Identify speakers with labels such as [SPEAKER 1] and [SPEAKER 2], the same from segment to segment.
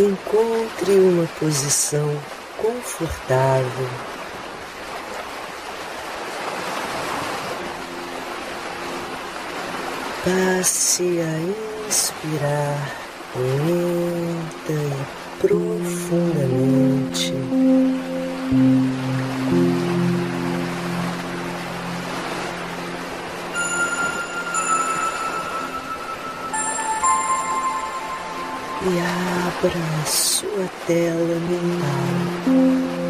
[SPEAKER 1] Encontre uma posição confortável. Passe a inspirar lenta e profundamente. E abra a sua tela mental.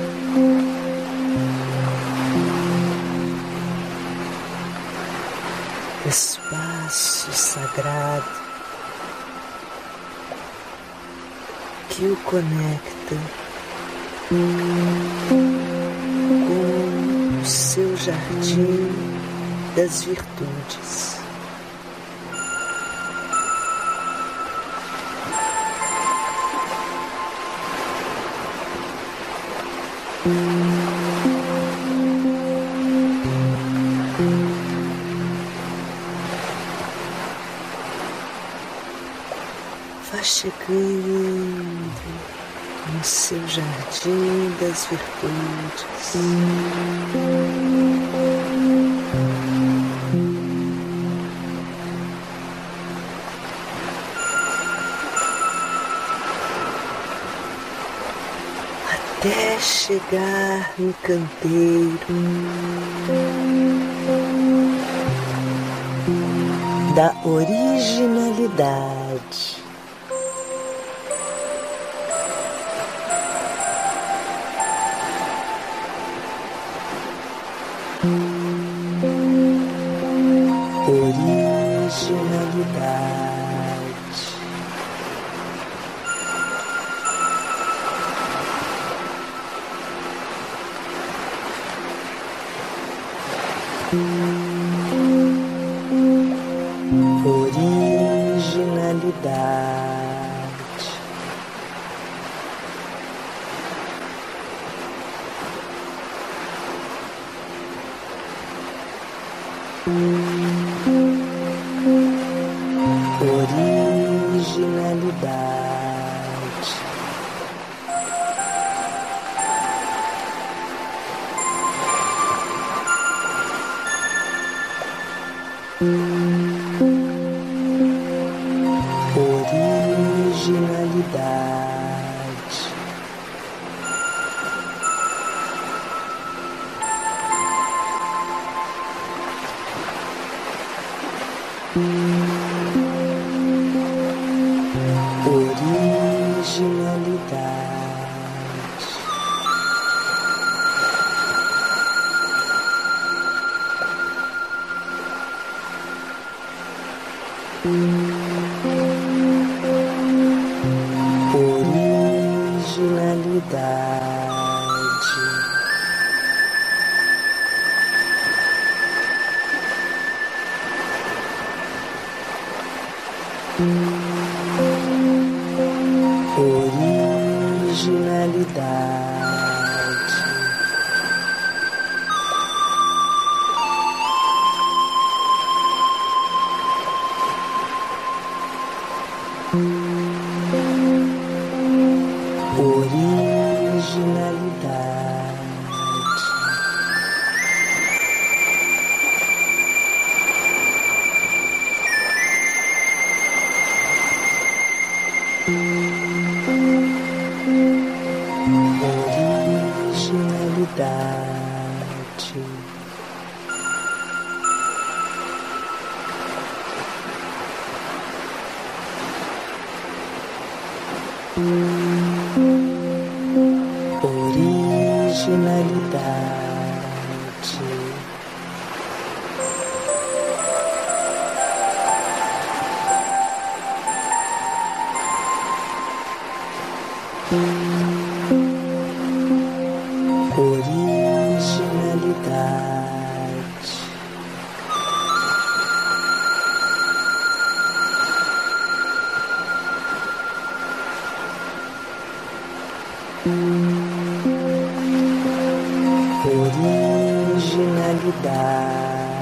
[SPEAKER 1] Espaço sagrado que o conecta com o seu jardim das virtudes. Vá chegando no seu jardim das virtudes. Chegar no canteiro da originalidade. Originalidade. Originalidade. Originalidade. Originalidade.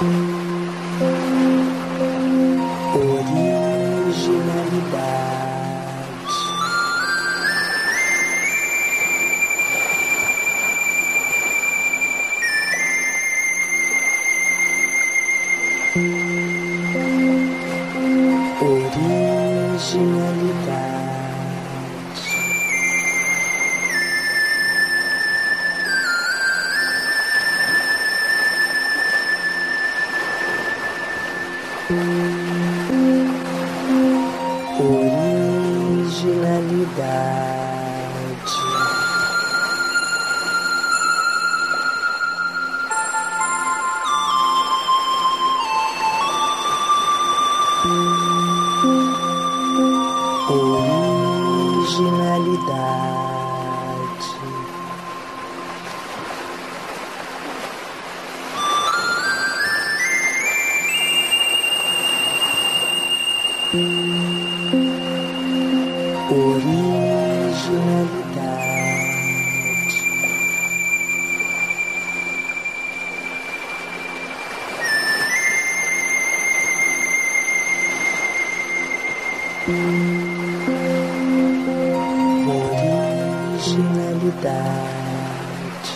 [SPEAKER 1] Originalidade. Originalidade.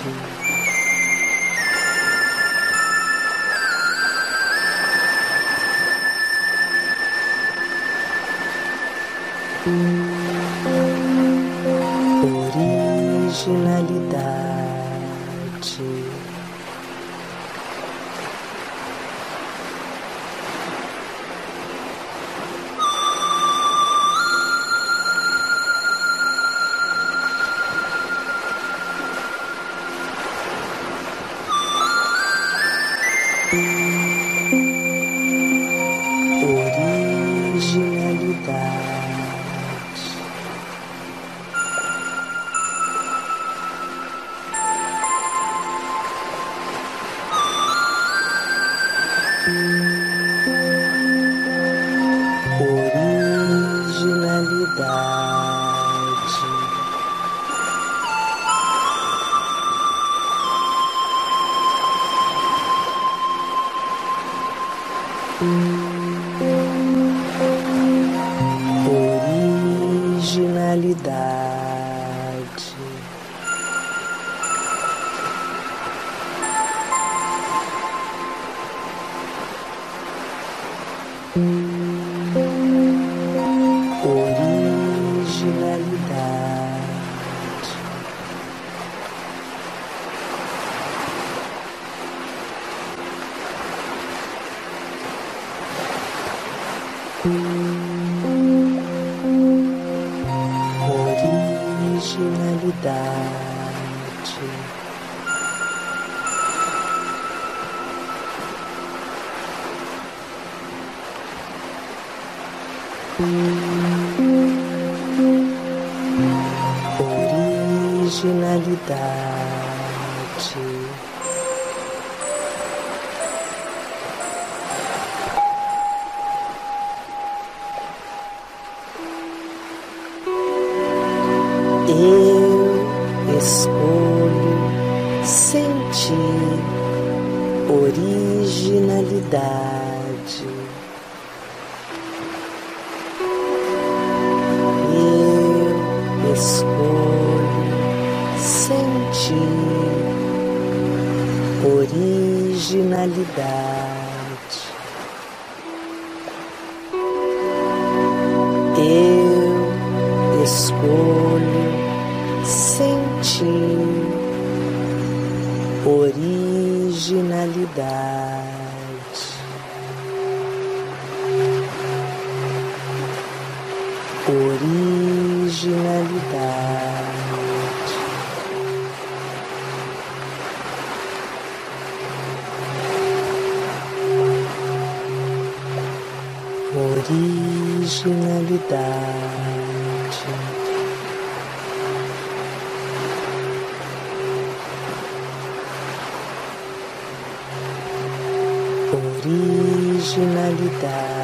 [SPEAKER 1] Originalidade. Originalidade. Originalidade. Originalidade. Escolho sentir originalidade. Eu escolho sentir originalidade. Originalidade. originalidade.